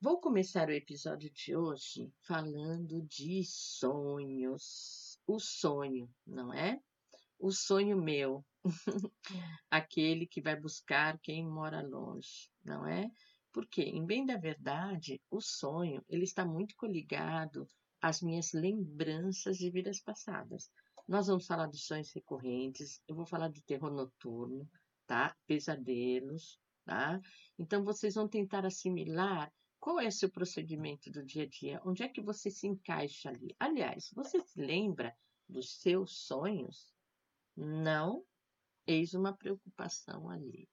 Vou começar o episódio de hoje falando de sonhos. O sonho, não é? O sonho meu, aquele que vai buscar quem mora longe, não é? Porque, em bem da verdade, o sonho ele está muito coligado às minhas lembranças de vidas passadas. Nós vamos falar de sonhos recorrentes, eu vou falar de terror noturno, tá? Pesadelos, tá? Então vocês vão tentar assimilar qual é seu procedimento do dia a dia? Onde é que você se encaixa ali? Aliás, você se lembra dos seus sonhos? Não? Eis uma preocupação ali.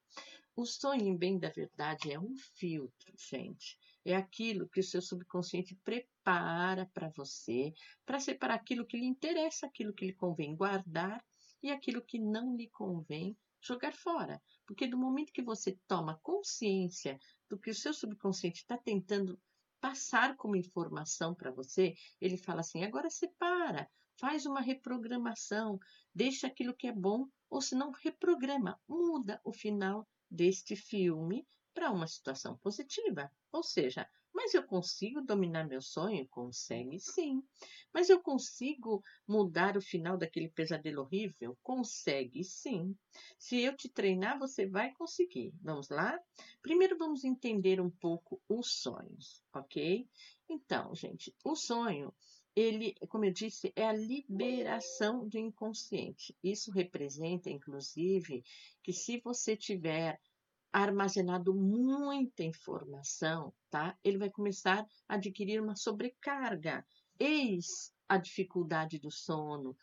O sonho, em bem da verdade, é um filtro, gente. É aquilo que o seu subconsciente prepara para você, para separar aquilo que lhe interessa, aquilo que lhe convém guardar e aquilo que não lhe convém jogar fora. Porque do momento que você toma consciência do que o seu subconsciente está tentando passar como informação para você, ele fala assim: agora separa, faz uma reprogramação, deixa aquilo que é bom, ou se não, reprograma, muda o final deste filme para uma situação positiva. Ou seja, mas eu consigo dominar meu sonho? Consegue sim. Mas eu consigo mudar o final daquele pesadelo horrível? Consegue sim. Se eu te treinar, você vai conseguir. Vamos lá? Primeiro vamos entender um pouco os sonhos, ok? Então, gente, o sonho ele, como eu disse, é a liberação do inconsciente. Isso representa, inclusive, que se você tiver armazenado muita informação, tá? Ele vai começar a adquirir uma sobrecarga. Eis a dificuldade do sono,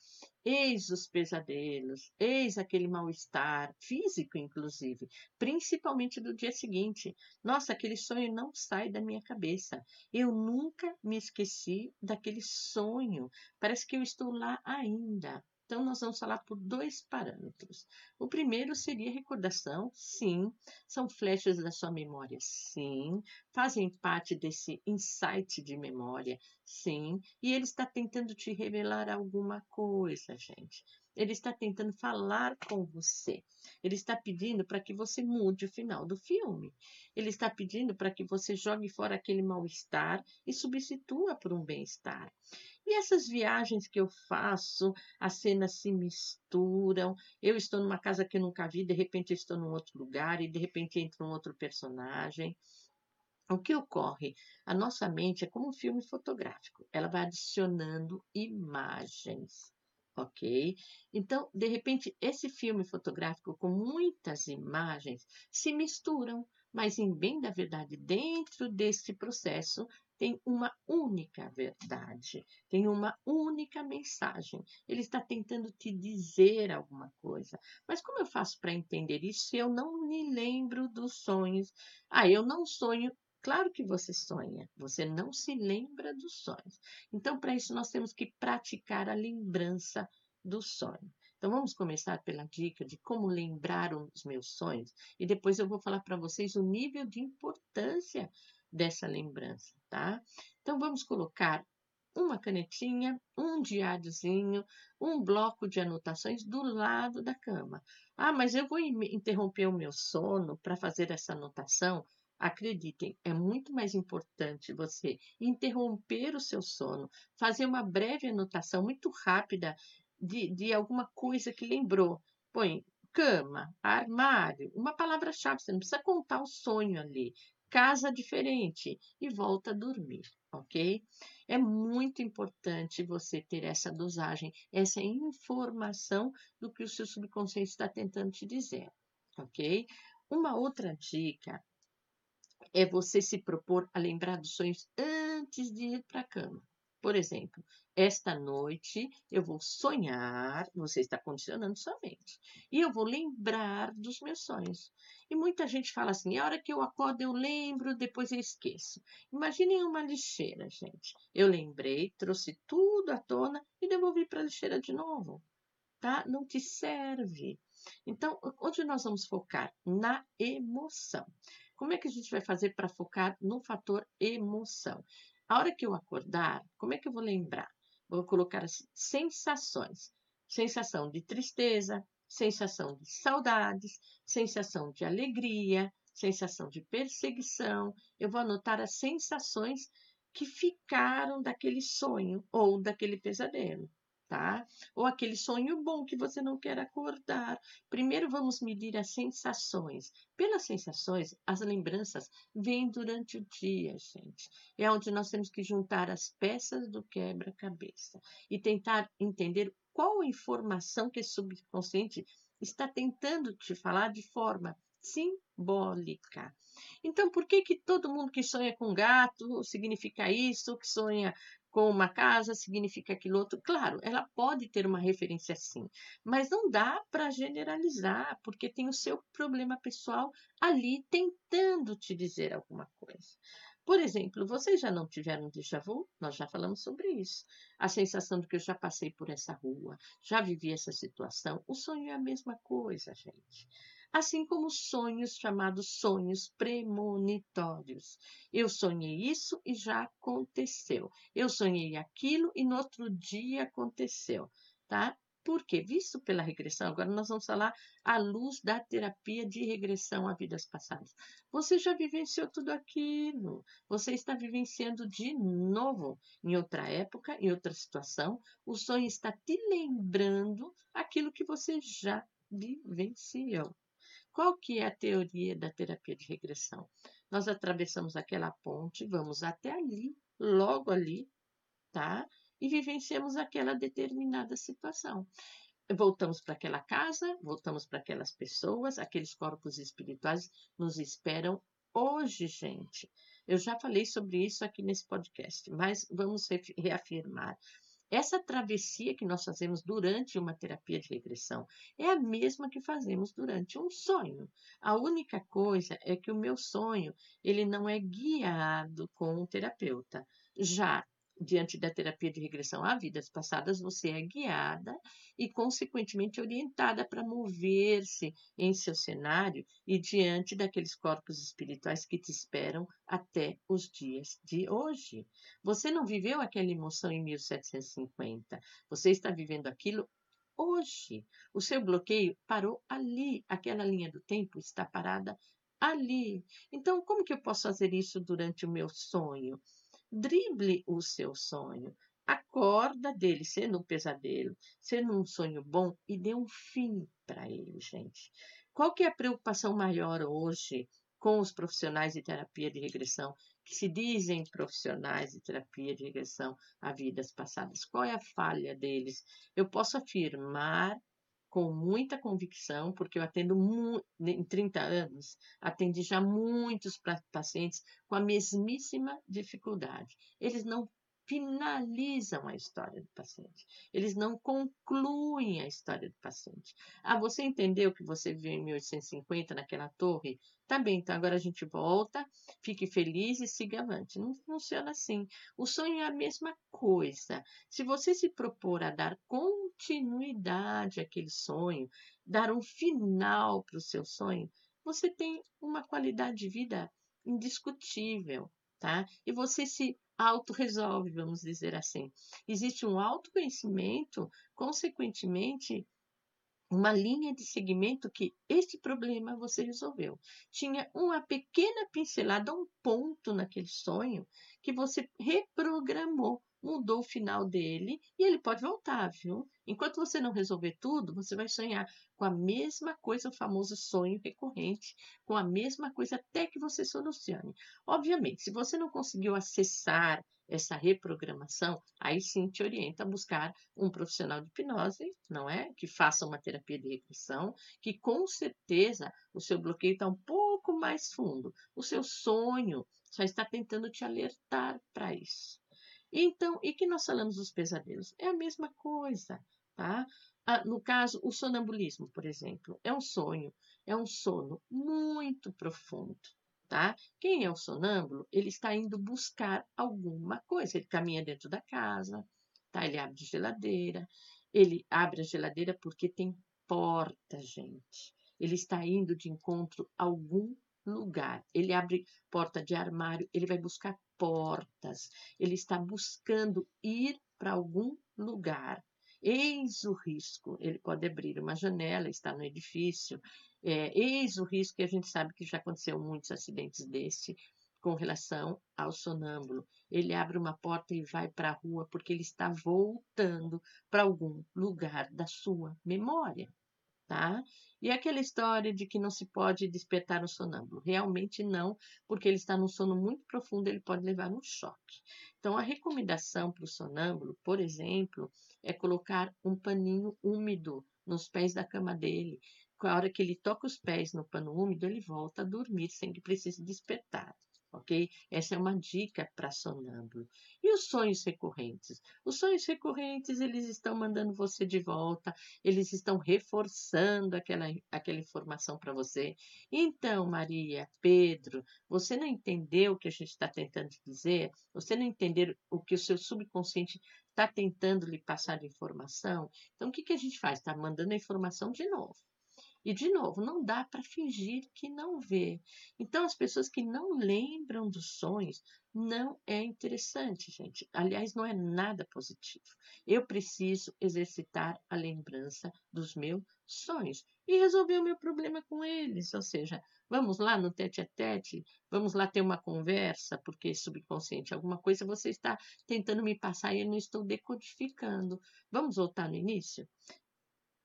eis os pesadelos, eis aquele mal-estar físico, inclusive, principalmente do dia seguinte. Nossa, aquele sonho não sai da minha cabeça. Eu nunca me esqueci daquele sonho. Parece que eu estou lá ainda. Então, nós vamos falar por dois parâmetros. O primeiro seria recordação, sim. São flechas da sua memória, sim. Fazem parte desse insight de memória, sim. E ele está tentando te revelar alguma coisa, gente. Ele está tentando falar com você. Ele está pedindo para que você mude o final do filme. Ele está pedindo para que você jogue fora aquele mal-estar e substitua por um bem-estar. E essas viagens que eu faço, as cenas se misturam. Eu estou numa casa que eu nunca vi, de repente estou num outro lugar e de repente entra um outro personagem. O que ocorre? A nossa mente é como um filme fotográfico, ela vai adicionando imagens ok? Então, de repente, esse filme fotográfico com muitas imagens se misturam, mas em bem da verdade, dentro desse processo tem uma única verdade, tem uma única mensagem. Ele está tentando te dizer alguma coisa. Mas como eu faço para entender isso se eu não me lembro dos sonhos? Ah, eu não sonho Claro que você sonha, você não se lembra dos sonhos. Então, para isso, nós temos que praticar a lembrança do sonho. Então, vamos começar pela dica de como lembrar os meus sonhos e depois eu vou falar para vocês o nível de importância dessa lembrança, tá? Então, vamos colocar uma canetinha, um diáriozinho, um bloco de anotações do lado da cama. Ah, mas eu vou interromper o meu sono para fazer essa anotação? Acreditem, é muito mais importante você interromper o seu sono, fazer uma breve anotação muito rápida de, de alguma coisa que lembrou. Põe cama, armário, uma palavra-chave, você não precisa contar o sonho ali. Casa diferente e volta a dormir, ok? É muito importante você ter essa dosagem, essa informação do que o seu subconsciente está tentando te dizer, ok? Uma outra dica é você se propor a lembrar dos sonhos antes de ir para a cama. Por exemplo, esta noite eu vou sonhar, você está condicionando sua mente, e eu vou lembrar dos meus sonhos. E muita gente fala assim: a hora que eu acordo eu lembro, depois eu esqueço. Imaginem uma lixeira, gente. Eu lembrei, trouxe tudo à tona e devolvi para a lixeira de novo. Tá? Não te serve. Então, onde nós vamos focar? Na emoção. Como é que a gente vai fazer para focar no fator emoção? A hora que eu acordar, como é que eu vou lembrar? Vou colocar assim, sensações. Sensação de tristeza, sensação de saudades, sensação de alegria, sensação de perseguição, eu vou anotar as sensações que ficaram daquele sonho ou daquele pesadelo tá? Ou aquele sonho bom que você não quer acordar. Primeiro vamos medir as sensações. Pelas sensações, as lembranças vêm durante o dia, gente. É onde nós temos que juntar as peças do quebra-cabeça e tentar entender qual informação que esse subconsciente está tentando te falar de forma simbólica. Então, por que que todo mundo que sonha com gato significa isso, que sonha com uma casa significa aquilo outro. Claro, ela pode ter uma referência sim, mas não dá para generalizar, porque tem o seu problema pessoal ali tentando te dizer alguma coisa. Por exemplo, vocês já não tiveram déjà vu? Nós já falamos sobre isso. A sensação de que eu já passei por essa rua, já vivi essa situação. O sonho é a mesma coisa, gente assim como sonhos chamados sonhos premonitórios. Eu sonhei isso e já aconteceu. Eu sonhei aquilo e no outro dia aconteceu, tá? Por quê? Visto pela regressão, agora nós vamos falar à luz da terapia de regressão a vidas passadas. Você já vivenciou tudo aquilo, você está vivenciando de novo, em outra época, em outra situação. O sonho está te lembrando aquilo que você já vivenciou. Qual que é a teoria da terapia de regressão? Nós atravessamos aquela ponte, vamos até ali, logo ali, tá? E vivenciamos aquela determinada situação. Voltamos para aquela casa, voltamos para aquelas pessoas, aqueles corpos espirituais nos esperam hoje, gente. Eu já falei sobre isso aqui nesse podcast, mas vamos reafirmar. Essa travessia que nós fazemos durante uma terapia de regressão é a mesma que fazemos durante um sonho. A única coisa é que o meu sonho, ele não é guiado com um terapeuta. Já diante da terapia de regressão a vidas passadas, você é guiada e, consequentemente, orientada para mover-se em seu cenário e diante daqueles corpos espirituais que te esperam até os dias de hoje. Você não viveu aquela emoção em 1750, você está vivendo aquilo hoje. O seu bloqueio parou ali, aquela linha do tempo está parada ali. Então, como que eu posso fazer isso durante o meu sonho? Drible o seu sonho. Acorda dele, sendo um pesadelo, sendo um sonho bom, e dê um fim para ele, gente. Qual que é a preocupação maior hoje com os profissionais de terapia de regressão, que se dizem profissionais de terapia de regressão a vidas passadas? Qual é a falha deles? Eu posso afirmar com muita convicção, porque eu atendo em 30 anos, atendi já muitos pacientes com a mesmíssima dificuldade. Eles não finalizam a história do paciente. Eles não concluem a história do paciente. Ah, você entendeu que você viu em 1850 naquela torre? Tá bem, então agora a gente volta, fique feliz e siga avante. Não funciona assim. O sonho é a mesma coisa. Se você se propor a dar continuidade àquele sonho, dar um final para o seu sonho, você tem uma qualidade de vida indiscutível, tá? E você se autorresolve, vamos dizer assim. Existe um autoconhecimento, consequentemente, uma linha de segmento que este problema você resolveu. Tinha uma pequena pincelada, um ponto naquele sonho que você reprogramou mudou o final dele e ele pode voltar, viu? Enquanto você não resolver tudo, você vai sonhar com a mesma coisa, o famoso sonho recorrente, com a mesma coisa até que você solucione. Obviamente, se você não conseguiu acessar essa reprogramação, aí sim te orienta a buscar um profissional de hipnose, não é? Que faça uma terapia de regressão, que com certeza o seu bloqueio está um pouco mais fundo. O seu sonho só está tentando te alertar para isso. Então, e que nós falamos dos pesadelos? É a mesma coisa, tá? Ah, no caso, o sonambulismo, por exemplo, é um sonho, é um sono muito profundo, tá? Quem é o sonâmbulo? Ele está indo buscar alguma coisa. Ele caminha dentro da casa, tá? Ele abre a geladeira, ele abre a geladeira porque tem porta, gente. Ele está indo de encontro a algum lugar. Ele abre porta de armário, ele vai buscar portas. Ele está buscando ir para algum lugar. Eis o risco. Ele pode abrir uma janela, está no edifício. É, eis o risco que a gente sabe que já aconteceu muitos acidentes desse com relação ao sonâmbulo. Ele abre uma porta e vai para a rua porque ele está voltando para algum lugar da sua memória tá? E aquela história de que não se pode despertar o sonâmbulo, realmente não, porque ele está num sono muito profundo, ele pode levar um choque. Então, a recomendação para o sonâmbulo, por exemplo, é colocar um paninho úmido nos pés da cama dele. A hora que ele toca os pés no pano úmido, ele volta a dormir sem que precise despertar ok? Essa é uma dica para sonâmbulo. E os sonhos recorrentes? Os sonhos recorrentes, eles estão mandando você de volta, eles estão reforçando aquela, aquela informação para você. Então, Maria, Pedro, você não entendeu o que a gente está tentando dizer? Você não entendeu o que o seu subconsciente está tentando lhe passar de informação? Então, o que, que a gente faz? Está mandando a informação de novo. E, de novo, não dá para fingir que não vê. Então, as pessoas que não lembram dos sonhos, não é interessante, gente. Aliás, não é nada positivo. Eu preciso exercitar a lembrança dos meus sonhos e resolver o meu problema com eles. Ou seja, vamos lá no tete a tete, vamos lá ter uma conversa, porque subconsciente alguma coisa você está tentando me passar e eu não estou decodificando. Vamos voltar no início?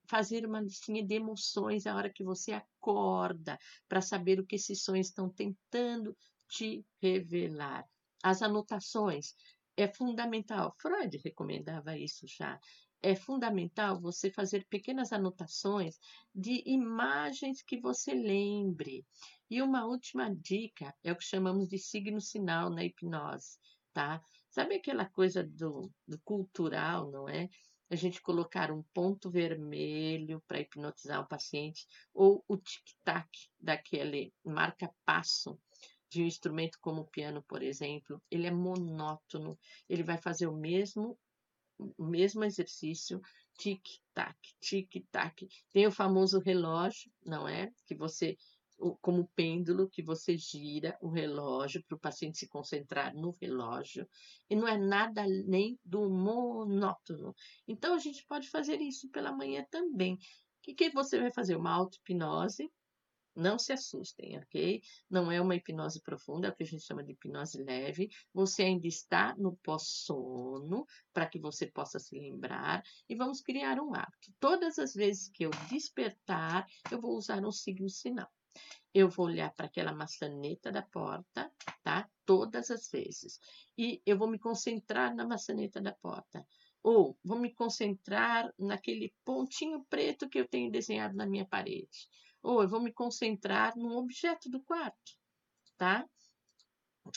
Fazer uma listinha de emoções a hora que você acorda, para saber o que esses sonhos estão tentando te revelar. As anotações é fundamental. Freud recomendava isso já. É fundamental você fazer pequenas anotações de imagens que você lembre. E uma última dica é o que chamamos de signo sinal na hipnose, tá? Sabe aquela coisa do, do cultural, não é? A gente colocar um ponto vermelho para hipnotizar o paciente, ou o tic-tac daquele marca-passo de um instrumento como o piano, por exemplo, ele é monótono, ele vai fazer o mesmo o mesmo exercício, tic-tac, tic-tac. Tem o famoso relógio, não é? Que você como pêndulo que você gira o relógio para o paciente se concentrar no relógio e não é nada nem do monótono. Então a gente pode fazer isso pela manhã também. O que, que você vai fazer? Uma auto-hipnose. Não se assustem, ok? Não é uma hipnose profunda, é o que a gente chama de hipnose leve. Você ainda está no pós-sono, para que você possa se lembrar, e vamos criar um hábito. Todas as vezes que eu despertar, eu vou usar um signo sinal eu vou olhar para aquela maçaneta da porta, tá? Todas as vezes. E eu vou me concentrar na maçaneta da porta. Ou vou me concentrar naquele pontinho preto que eu tenho desenhado na minha parede. Ou eu vou me concentrar num objeto do quarto, tá?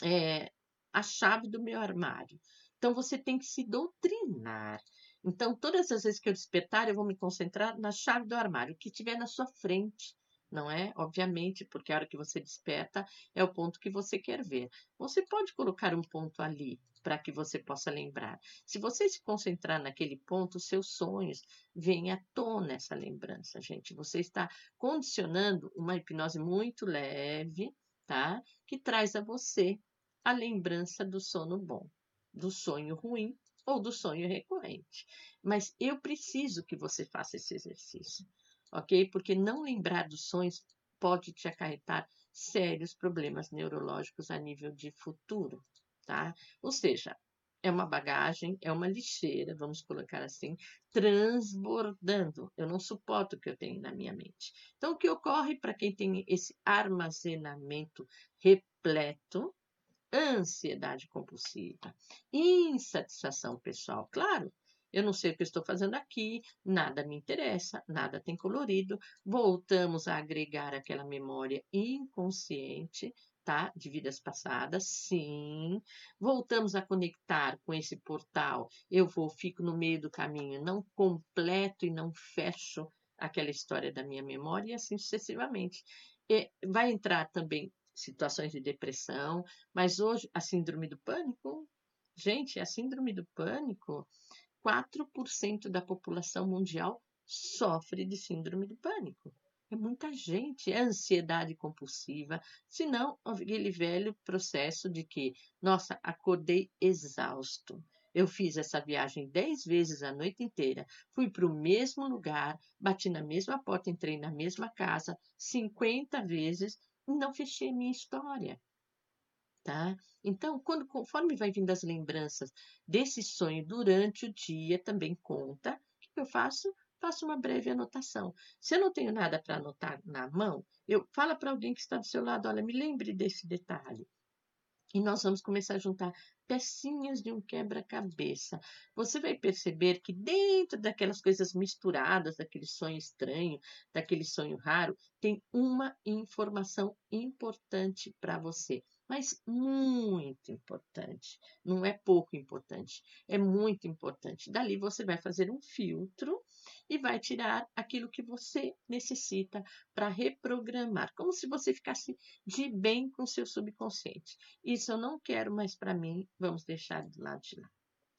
É, a chave do meu armário. Então, você tem que se doutrinar. Então, todas as vezes que eu despertar, eu vou me concentrar na chave do armário, que estiver na sua frente não é? Obviamente, porque a hora que você desperta é o ponto que você quer ver. Você pode colocar um ponto ali para que você possa lembrar. Se você se concentrar naquele ponto, seus sonhos vêm à tona essa lembrança, gente. Você está condicionando uma hipnose muito leve, tá? Que traz a você a lembrança do sono bom, do sonho ruim ou do sonho recorrente. Mas eu preciso que você faça esse exercício ok? Porque não lembrar dos sonhos pode te acarretar sérios problemas neurológicos a nível de futuro, tá? Ou seja, é uma bagagem, é uma lixeira, vamos colocar assim, transbordando. Eu não suporto o que eu tenho na minha mente. Então, o que ocorre para quem tem esse armazenamento repleto? Ansiedade compulsiva, insatisfação pessoal, claro, eu não sei o que estou fazendo aqui, nada me interessa, nada tem colorido. Voltamos a agregar aquela memória inconsciente, tá? De vidas passadas, sim. Voltamos a conectar com esse portal. Eu vou, fico no meio do caminho, não completo e não fecho aquela história da minha memória e assim sucessivamente. E vai entrar também situações de depressão, mas hoje a síndrome do pânico, gente, a síndrome do pânico 4% da população mundial sofre de síndrome do pânico. É muita gente, é ansiedade compulsiva, se não aquele velho processo de que, nossa, acordei exausto. Eu fiz essa viagem dez vezes a noite inteira, fui para o mesmo lugar, bati na mesma porta, entrei na mesma casa 50 vezes e não fechei minha história. Tá? Então, quando, conforme vai vindo as lembranças desse sonho durante o dia, também conta. O que eu faço? Faço uma breve anotação. Se eu não tenho nada para anotar na mão, eu fala para alguém que está do seu lado, olha, me lembre desse detalhe. E nós vamos começar a juntar pecinhas de um quebra-cabeça. Você vai perceber que dentro daquelas coisas misturadas, daquele sonho estranho, daquele sonho raro, tem uma informação importante para você mas muito importante. Não é pouco importante, é muito importante. Dali você vai fazer um filtro e vai tirar aquilo que você necessita para reprogramar, como se você ficasse de bem com seu subconsciente. Isso eu não quero mais para mim, vamos deixar do lado de lá,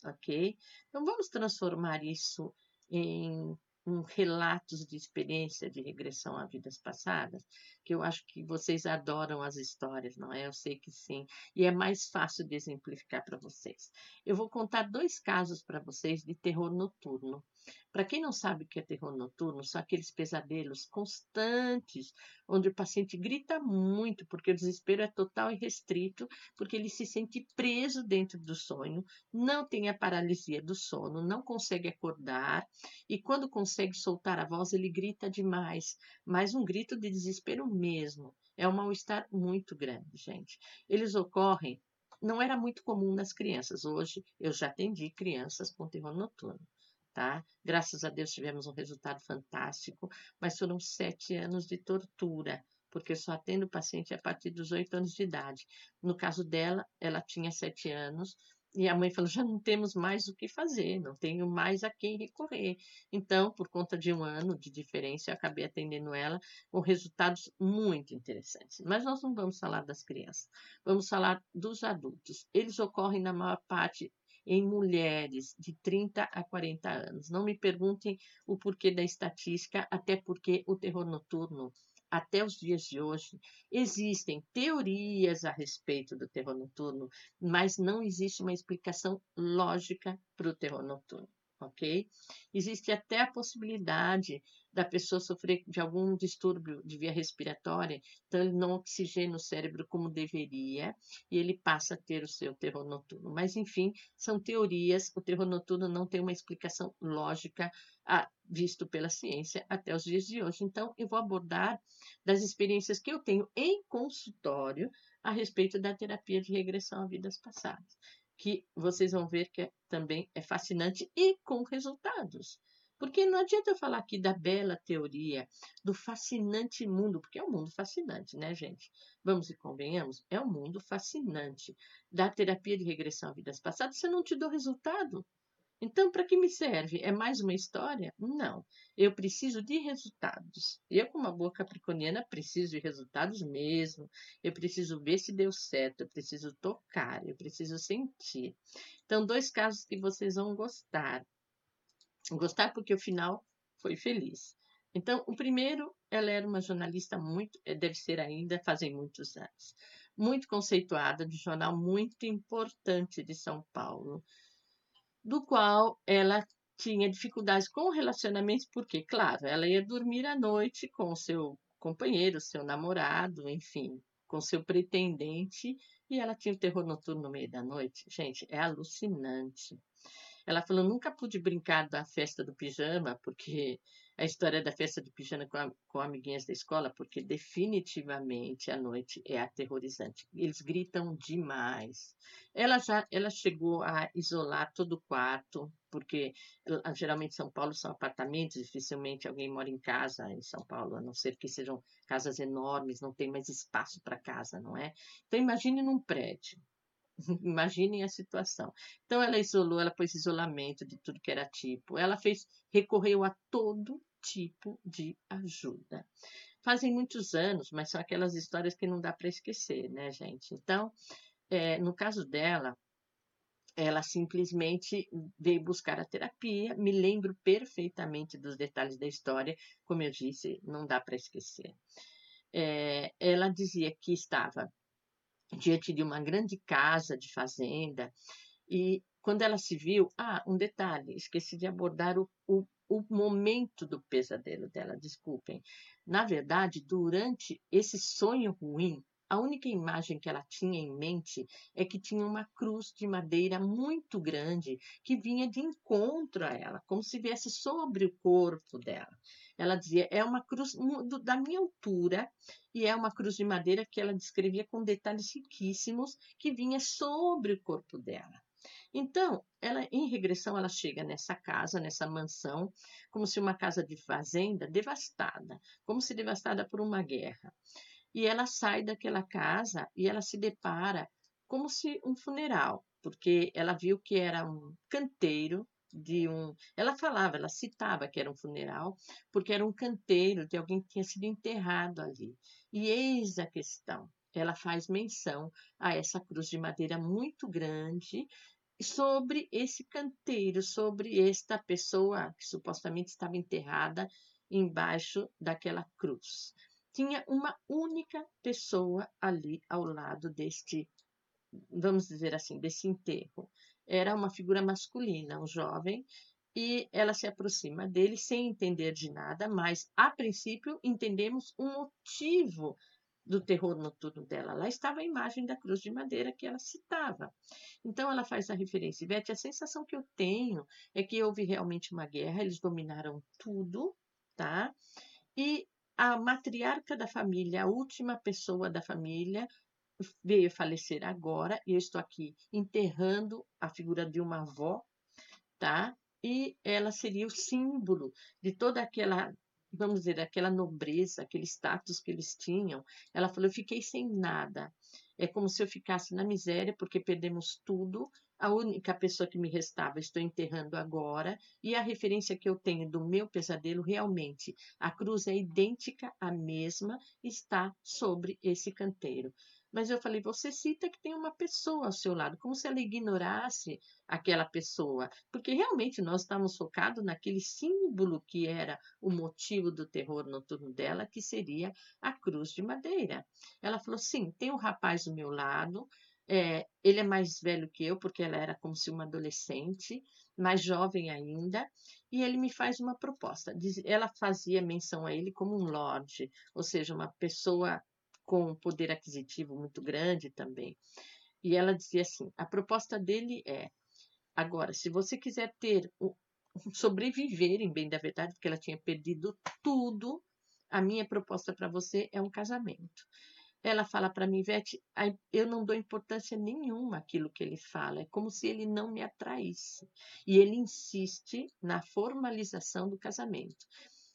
ok? Então vamos transformar isso em um relatos de experiência de regressão a vidas passadas, que eu acho que vocês adoram as histórias, não é? Eu sei que sim, e é mais fácil de exemplificar para vocês. Eu vou contar dois casos para vocês de terror noturno. Para quem não sabe o que é terror noturno, são aqueles pesadelos constantes, onde o paciente grita muito, porque o desespero é total e restrito, porque ele se sente preso dentro do sonho, não tem a paralisia do sono, não consegue acordar, e quando consegue soltar a voz, ele grita demais, mas um grito de desespero mesmo. É um mal-estar muito grande, gente. Eles ocorrem não era muito comum nas crianças. Hoje eu já atendi crianças com terror noturno tá? Graças a Deus tivemos um resultado fantástico, mas foram sete anos de tortura, porque só atendo paciente a partir dos oito anos de idade. No caso dela, ela tinha sete anos, e a mãe falou: já não temos mais o que fazer, não tenho mais a quem recorrer. Então, por conta de um ano de diferença, eu acabei atendendo ela com resultados muito interessantes. Mas nós não vamos falar das crianças, vamos falar dos adultos. Eles ocorrem na maior parte em mulheres de 30 a 40 anos. Não me perguntem o porquê da estatística, até porque o terror noturno, até os dias de hoje, existem teorias a respeito do terror noturno, mas não existe uma explicação lógica para o terror noturno ok? Existe até a possibilidade da pessoa sofrer de algum distúrbio de via respiratória, então ele não oxigena o cérebro como deveria e ele passa a ter o seu terror noturno. Mas, enfim, são teorias, o terror noturno não tem uma explicação lógica a, visto pela ciência até os dias de hoje. Então, eu vou abordar das experiências que eu tenho em consultório a respeito da terapia de regressão a vidas passadas que vocês vão ver que é, também é fascinante e com resultados. Porque não adianta eu falar aqui da bela teoria, do fascinante mundo, porque é um mundo fascinante, né, gente? Vamos e convenhamos, é um mundo fascinante. Da terapia de regressão a vidas passadas, você não te dou resultado. Então, para que me serve? É mais uma história? Não. Eu preciso de resultados. Eu, como uma boa capricorniana, preciso de resultados mesmo. Eu preciso ver se deu certo. Eu preciso tocar. Eu preciso sentir. Então, dois casos que vocês vão gostar. Gostar porque o final foi feliz. Então, o primeiro, ela era uma jornalista muito, eh, deve ser ainda, fazem muitos anos, muito conceituada, de jornal muito importante de São Paulo do qual ela tinha dificuldades com relacionamentos, porque, claro, ela ia dormir à noite com o seu companheiro, seu namorado, enfim, com seu pretendente, e ela tinha o terror noturno no meio da noite. Gente, é alucinante. Ela falou: nunca pude brincar da festa do pijama, porque a história da festa do pijama com, a, com amiguinhas da escola, porque definitivamente a noite é aterrorizante. Eles gritam demais. Ela já ela chegou a isolar todo o quarto, porque geralmente São Paulo são apartamentos, dificilmente alguém mora em casa em São Paulo, a não ser que sejam casas enormes, não tem mais espaço para casa, não é? Então imagine num prédio Imaginem a situação. Então, ela isolou, ela pôs isolamento de tudo que era tipo. Ela fez, recorreu a todo tipo de ajuda. Fazem muitos anos, mas são aquelas histórias que não dá para esquecer, né, gente? Então, é, no caso dela, ela simplesmente veio buscar a terapia. Me lembro perfeitamente dos detalhes da história, como eu disse, não dá para esquecer. É, ela dizia que estava diante de uma grande casa de fazenda e quando ela se viu, ah, um detalhe, esqueci de abordar o, o, o momento do pesadelo dela, desculpem. Na verdade, durante esse sonho ruim, a única imagem que ela tinha em mente é que tinha uma cruz de madeira muito grande que vinha de encontro a ela, como se viesse sobre o corpo dela. Ela dizia: é uma cruz da minha altura e é uma cruz de madeira que ela descrevia com detalhes riquíssimos que vinha sobre o corpo dela. Então, ela em regressão, ela chega nessa casa, nessa mansão, como se uma casa de fazenda devastada, como se devastada por uma guerra. E ela sai daquela casa e ela se depara como se um funeral, porque ela viu que era um canteiro de um. Ela falava, ela citava que era um funeral, porque era um canteiro de alguém que tinha sido enterrado ali. E eis a questão: ela faz menção a essa cruz de madeira muito grande sobre esse canteiro, sobre esta pessoa que supostamente estava enterrada embaixo daquela cruz tinha uma única pessoa ali ao lado deste, vamos dizer assim, desse enterro. Era uma figura masculina, um jovem, e ela se aproxima dele sem entender de nada, mas a princípio entendemos o motivo do terror noturno dela. Lá estava a imagem da cruz de madeira que ela citava. Então ela faz a referência. Beth, a sensação que eu tenho é que houve realmente uma guerra, eles dominaram tudo, tá? E a matriarca da família, a última pessoa da família, veio falecer agora, e eu estou aqui enterrando a figura de uma avó, tá? E ela seria o símbolo de toda aquela, vamos dizer, aquela nobreza, aquele status que eles tinham. Ela falou: Eu fiquei sem nada. É como se eu ficasse na miséria, porque perdemos tudo, a única pessoa que me restava estou enterrando agora, e a referência que eu tenho do meu pesadelo, realmente, a cruz é idêntica à mesma, está sobre esse canteiro. Mas eu falei, você cita que tem uma pessoa ao seu lado, como se ela ignorasse aquela pessoa, porque realmente nós estávamos focados naquele símbolo que era o motivo do terror noturno dela, que seria a cruz de madeira. Ela falou, sim, tem um rapaz do meu lado, é, ele é mais velho que eu, porque ela era como se uma adolescente, mais jovem ainda, e ele me faz uma proposta. Ela fazia menção a ele como um lord, ou seja, uma pessoa com poder aquisitivo muito grande também. E ela dizia assim: a proposta dele é: agora, se você quiser ter sobreviver em bem da verdade, porque ela tinha perdido tudo, a minha proposta para você é um casamento. Ela fala para mim, Vete, eu não dou importância nenhuma àquilo que ele fala, é como se ele não me atraísse. E ele insiste na formalização do casamento.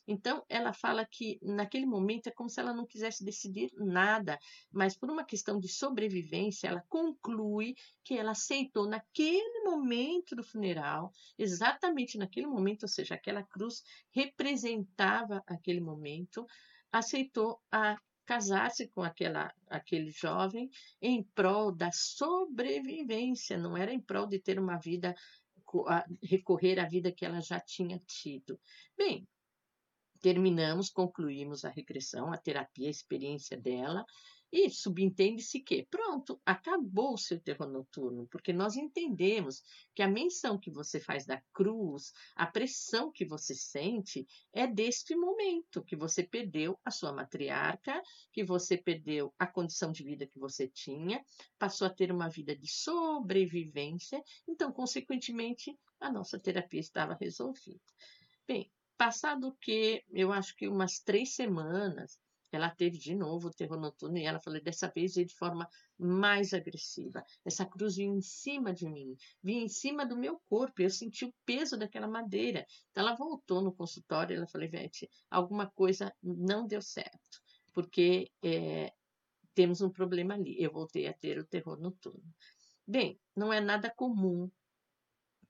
Então, ela fala que naquele momento é como se ela não quisesse decidir nada, mas por uma questão de sobrevivência, ela conclui que ela aceitou naquele momento do funeral, exatamente naquele momento, ou seja, aquela cruz representava aquele momento, aceitou a casar-se com aquela, aquele jovem em prol da sobrevivência, não era em prol de ter uma vida, recorrer à vida que ela já tinha tido. Bem, terminamos, concluímos a regressão, a terapia, a experiência dela, e subentende-se que, pronto, acabou o seu terror noturno, porque nós entendemos que a menção que você faz da cruz, a pressão que você sente, é deste momento que você perdeu a sua matriarca, que você perdeu a condição de vida que você tinha, passou a ter uma vida de sobrevivência, então, consequentemente, a nossa terapia estava resolvida. Bem, passado que eu acho que umas três semanas, ela teve de novo o terror noturno e ela falou, dessa vez de forma mais agressiva. Essa cruz vinha em cima de mim, vinha em cima do meu corpo, eu senti o peso daquela madeira. Então ela voltou no consultório e ela falou, Ivete, alguma coisa não deu certo, porque é, temos um problema ali. Eu voltei a ter o terror noturno. Bem, não é nada comum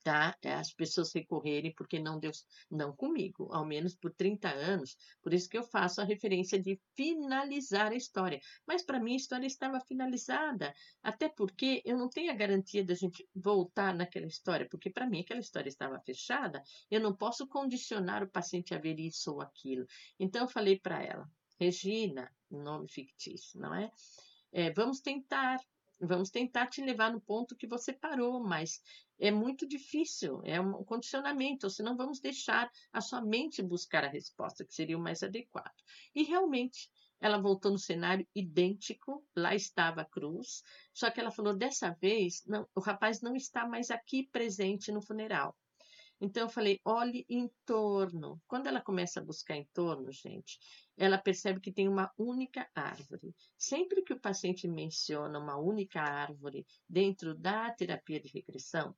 tá? É, as pessoas recorrerem porque não deu, não comigo, ao menos por 30 anos. Por isso que eu faço a referência de finalizar a história. Mas para mim a história estava finalizada, até porque eu não tenho a garantia da gente voltar naquela história, porque para mim aquela história estava fechada. Eu não posso condicionar o paciente a ver isso ou aquilo. Então eu falei para ela, Regina, nome fictício, não é? é vamos tentar vamos tentar te levar no ponto que você parou, mas é muito difícil, é um condicionamento, senão vamos deixar a sua mente buscar a resposta, que seria o mais adequado. E realmente, ela voltou no cenário idêntico, lá estava a cruz, só que ela falou: dessa vez, não, o rapaz não está mais aqui presente no funeral. Então eu falei, olhe em torno. Quando ela começa a buscar em torno, gente, ela percebe que tem uma única árvore. Sempre que o paciente menciona uma única árvore dentro da terapia de regressão,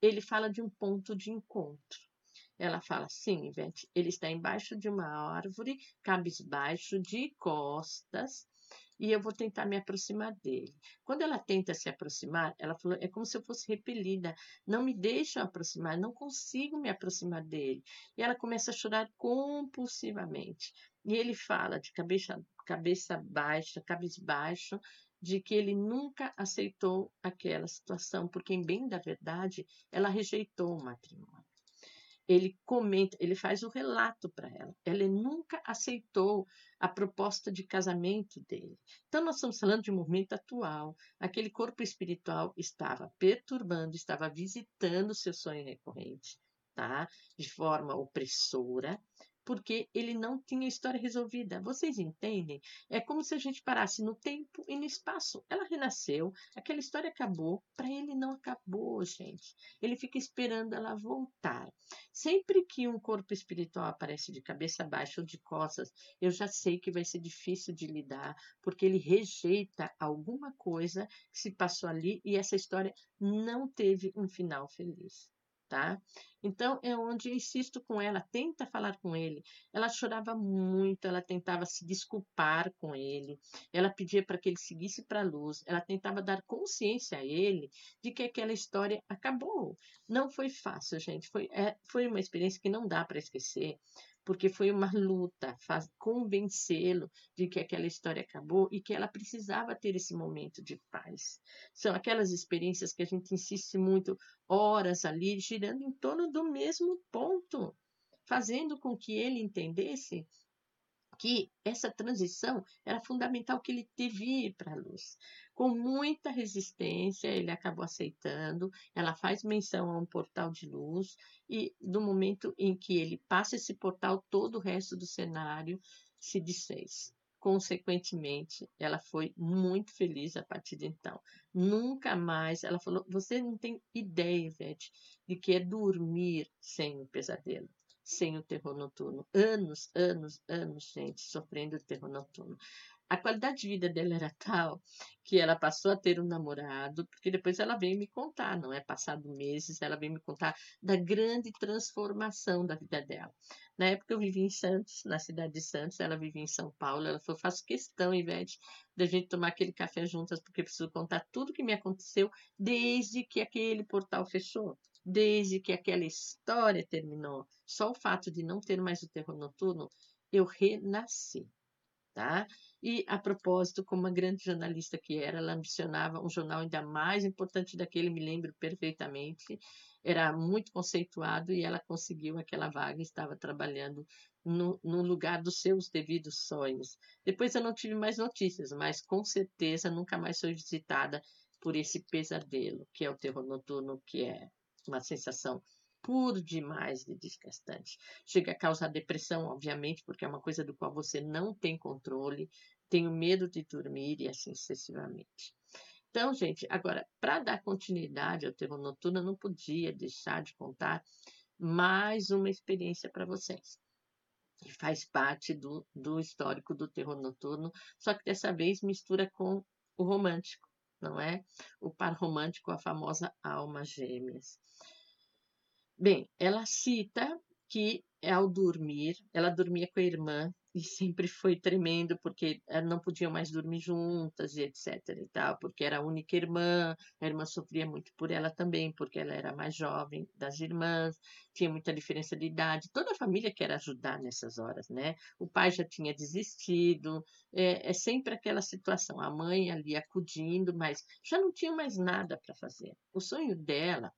ele fala de um ponto de encontro. Ela fala, sim, Ivete, ele está embaixo de uma árvore, cabisbaixo, de costas, e eu vou tentar me aproximar dele. Quando ela tenta se aproximar, ela falou, é como se eu fosse repelida, não me deixam aproximar, não consigo me aproximar dele. E ela começa a chorar compulsivamente. E ele fala de cabeça, cabeça baixa, cabisbaixo, de que ele nunca aceitou aquela situação, porque, em bem da verdade, ela rejeitou o matrimônio ele comenta, ele faz o relato para ela. Ela nunca aceitou a proposta de casamento dele. Então, nós estamos falando de um momento atual. Aquele corpo espiritual estava perturbando, estava visitando seu sonho recorrente, tá? De forma opressora, porque ele não tinha história resolvida. Vocês entendem? É como se a gente parasse no tempo e no espaço. Ela renasceu, aquela história acabou, para ele não acabou, gente. Ele fica esperando ela voltar. Sempre que um corpo espiritual aparece de cabeça baixa ou de costas, eu já sei que vai ser difícil de lidar, porque ele rejeita alguma coisa que se passou ali e essa história não teve um final feliz tá? Então é onde eu insisto com ela, tenta falar com ele. Ela chorava muito, ela tentava se desculpar com ele, ela pedia para que ele seguisse para a luz, ela tentava dar consciência a ele de que aquela história acabou. Não foi fácil, gente, foi, é, foi uma experiência que não dá para esquecer porque foi uma luta convencê-lo de que aquela história acabou e que ela precisava ter esse momento de paz. São aquelas experiências que a gente insiste muito, horas ali, girando em torno do mesmo ponto, fazendo com que ele entendesse que essa transição era fundamental que ele devia ir para a luz. Com muita resistência, ele acabou aceitando. Ela faz menção a um portal de luz, e no momento em que ele passa esse portal, todo o resto do cenário se desfez. Consequentemente, ela foi muito feliz a partir de então. Nunca mais, ela falou: Você não tem ideia, Ivete, de que é dormir sem o pesadelo sem o terror noturno. Anos, anos, anos, gente, sofrendo o terror noturno. A qualidade de vida dela era tal que ela passou a ter um namorado, porque depois ela veio me contar, não é? Passado meses, ela veio me contar da grande transformação da vida dela. Na época eu vivia em Santos, na cidade de Santos, ela vivia em São Paulo. Ela falou: faço questão, Ivete, da gente tomar aquele café juntas, porque preciso contar tudo que me aconteceu desde que aquele portal fechou desde que aquela história terminou, só o fato de não ter mais o terror noturno, eu renasci, tá? E a propósito, como uma grande jornalista que era, ela ambicionava um jornal ainda mais importante daquele, me lembro perfeitamente, era muito conceituado e ela conseguiu aquela vaga, estava trabalhando no, no, lugar dos seus devidos sonhos. Depois eu não tive mais notícias, mas com certeza nunca mais foi visitada por esse pesadelo, que é o terror noturno, que é uma sensação por demais de desgastante. Chega a causar depressão, obviamente, porque é uma coisa do qual você não tem controle, tenho medo de dormir e assim sucessivamente. Então, gente, agora, para dar continuidade ao terror noturno, eu não podia deixar de contar mais uma experiência para vocês. Que faz parte do, do histórico do terror noturno, só que dessa vez mistura com o romântico não é? O par romântico, a famosa alma gêmeas. Bem, ela cita que ao dormir, ela dormia com a irmã e sempre foi tremendo porque eh, não podiam mais dormir juntas e etc e tal, porque era a única irmã, a irmã sofria muito por ela também, porque ela era mais jovem das irmãs, tinha muita diferença de idade, toda a família quer ajudar nessas horas, né? O pai já tinha desistido, é, é sempre aquela situação, a mãe ali acudindo, mas já não tinha mais nada para fazer. O sonho dela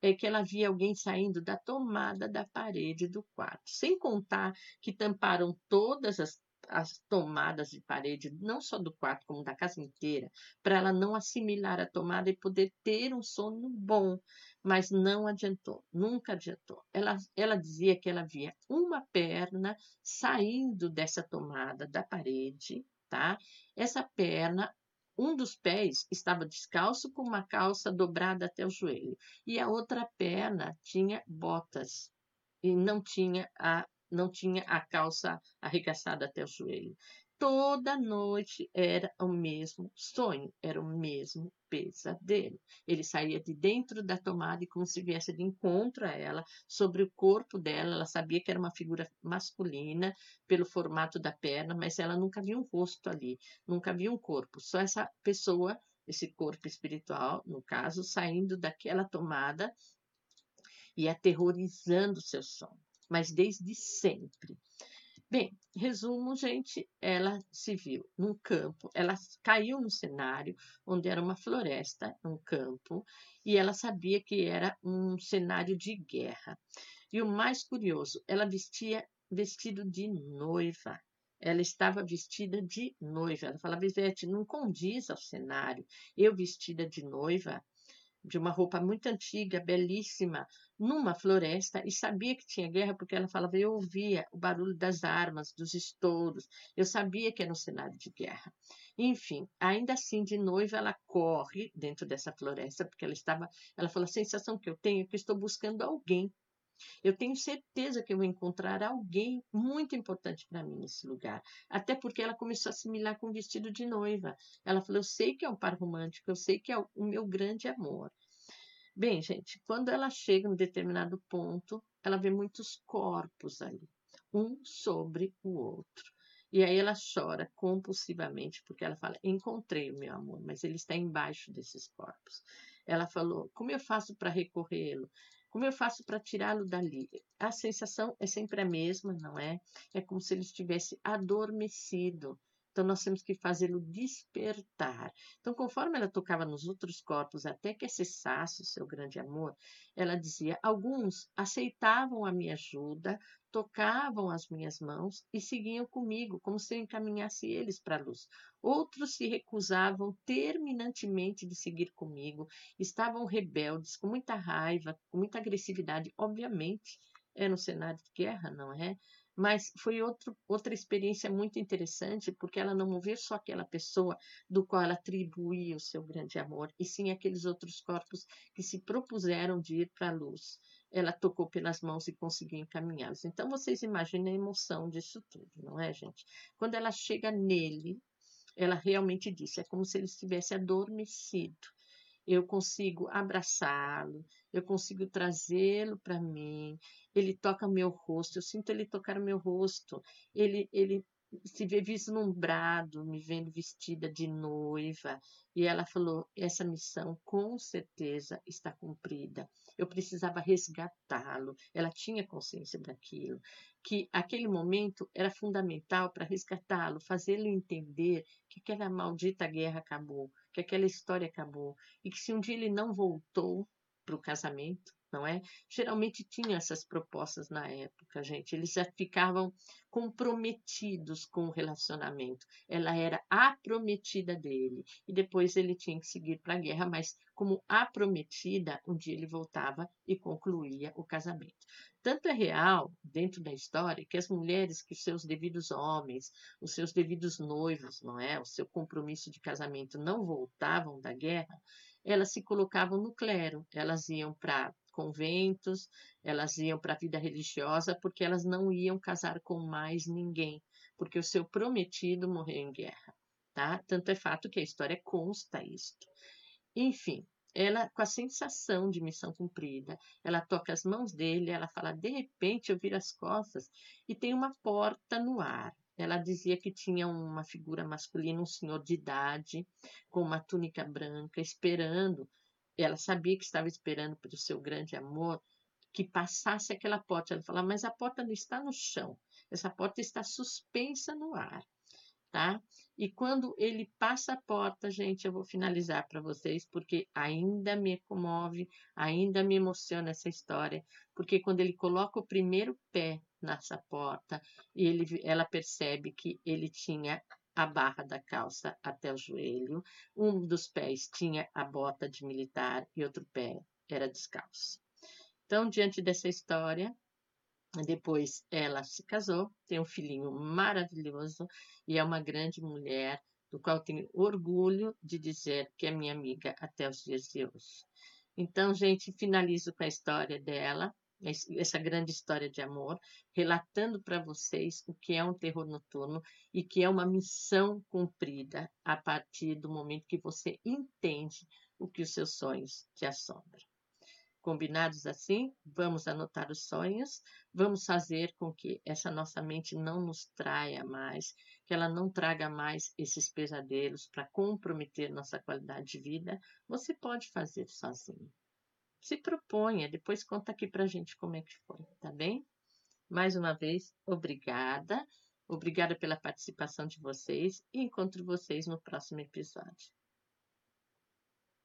é que ela via alguém saindo da tomada da parede do quarto, sem contar que tamparam todas as, as tomadas de parede, não só do quarto, como da casa inteira, para ela não assimilar a tomada e poder ter um sono bom. Mas não adiantou, nunca adiantou. Ela, ela dizia que ela via uma perna saindo dessa tomada da parede, tá? Essa perna um dos pés estava descalço com uma calça dobrada até o joelho e a outra perna tinha botas e não tinha a não tinha a calça arregaçada até o joelho. Toda noite era o mesmo sonho, era o mesmo pesadelo. Ele saía de dentro da tomada e como se viesse de encontro a ela, sobre o corpo dela, ela sabia que era uma figura masculina pelo formato da perna, mas ela nunca viu um rosto ali, nunca viu um corpo. Só essa pessoa, esse corpo espiritual, no caso, saindo daquela tomada e aterrorizando seu sono mas desde sempre. Bem, resumo, gente, ela se viu num campo, ela caiu no cenário onde era uma floresta, um campo, e ela sabia que era um cenário de guerra. E o mais curioso, ela vestia vestido de noiva. Ela estava vestida de noiva. Ela falava, Ivete, não condiz ao cenário. Eu vestida de noiva, de uma roupa muito antiga, belíssima, numa floresta e sabia que tinha guerra porque ela falava, eu ouvia o barulho das armas, dos estouros, eu sabia que era um cenário de guerra. Enfim, ainda assim, de noiva, ela corre dentro dessa floresta porque ela estava, ela falou, a sensação que eu tenho é que estou buscando alguém. Eu tenho certeza que eu vou encontrar alguém muito importante para mim nesse lugar. Até porque ela começou a assimilar com o vestido de noiva. Ela falou: Eu sei que é um par romântico, eu sei que é o meu grande amor. Bem, gente, quando ela chega em um determinado ponto, ela vê muitos corpos ali, um sobre o outro. E aí ela chora compulsivamente, porque ela fala: Encontrei o meu amor, mas ele está embaixo desses corpos. Ela falou: Como eu faço para recorrê-lo? Como eu faço para tirá-lo dali? A sensação é sempre a mesma, não é? É como se ele estivesse adormecido. Então, nós temos que fazê-lo despertar. Então, conforme ela tocava nos outros corpos até que cessasse o seu grande amor, ela dizia: alguns aceitavam a minha ajuda, tocavam as minhas mãos e seguiam comigo, como se eu encaminhasse eles para a luz. Outros se recusavam terminantemente de seguir comigo, estavam rebeldes, com muita raiva, com muita agressividade, obviamente. É no cenário de guerra, não é? Mas foi outro, outra experiência muito interessante, porque ela não moveu só aquela pessoa do qual ela atribuía o seu grande amor, e sim aqueles outros corpos que se propuseram de ir para a luz. Ela tocou pelas mãos e conseguiu encaminhá-los. Então, vocês imaginem a emoção disso tudo, não é, gente? Quando ela chega nele, ela realmente disse: é como se ele estivesse adormecido eu consigo abraçá-lo, eu consigo trazê-lo para mim, ele toca meu rosto, eu sinto ele tocar meu rosto, ele, ele se vê vislumbrado, me vendo vestida de noiva. E ela falou: essa missão com certeza está cumprida. Eu precisava resgatá-lo. Ela tinha consciência daquilo, que aquele momento era fundamental para resgatá-lo, fazê-lo entender que aquela maldita guerra acabou, que aquela história acabou e que se um dia ele não voltou para o casamento, não é? Geralmente tinha essas propostas na época, gente. Eles já ficavam comprometidos com o relacionamento. Ela era a prometida dele e depois ele tinha que seguir para a guerra, mas como a prometida, um dia ele voltava e concluía o casamento. Tanto é real dentro da história que as mulheres que seus devidos homens, os seus devidos noivos, não é, o seu compromisso de casamento não voltavam da guerra, elas se colocavam no clero, elas iam para conventos, elas iam para a vida religiosa porque elas não iam casar com mais ninguém, porque o seu prometido morreu em guerra, tá? Tanto é fato que a história consta isto. Enfim, ela com a sensação de missão cumprida, ela toca as mãos dele, ela fala: "De repente eu viro as costas e tem uma porta no ar". Ela dizia que tinha uma figura masculina, um senhor de idade, com uma túnica branca, esperando ela sabia que estava esperando pelo seu grande amor que passasse aquela porta. Ela falava, mas a porta não está no chão, essa porta está suspensa no ar. tá? E quando ele passa a porta, gente, eu vou finalizar para vocês, porque ainda me comove, ainda me emociona essa história, porque quando ele coloca o primeiro pé nessa porta, ele, ela percebe que ele tinha a barra da calça até o joelho, um dos pés tinha a bota de militar e outro pé era descalço. Então, diante dessa história, depois ela se casou, tem um filhinho maravilhoso e é uma grande mulher, do qual tenho orgulho de dizer que é minha amiga até os dias de hoje. Então, gente, finalizo com a história dela, essa grande história de amor, relatando para vocês o que é um terror noturno e que é uma missão cumprida a partir do momento que você entende o que os seus sonhos te assombram. Combinados assim, vamos anotar os sonhos, vamos fazer com que essa nossa mente não nos traia mais, que ela não traga mais esses pesadelos para comprometer nossa qualidade de vida. Você pode fazer sozinho. Se proponha, depois conta aqui para a gente como é que foi, tá bem? Mais uma vez, obrigada. Obrigada pela participação de vocês e encontro vocês no próximo episódio.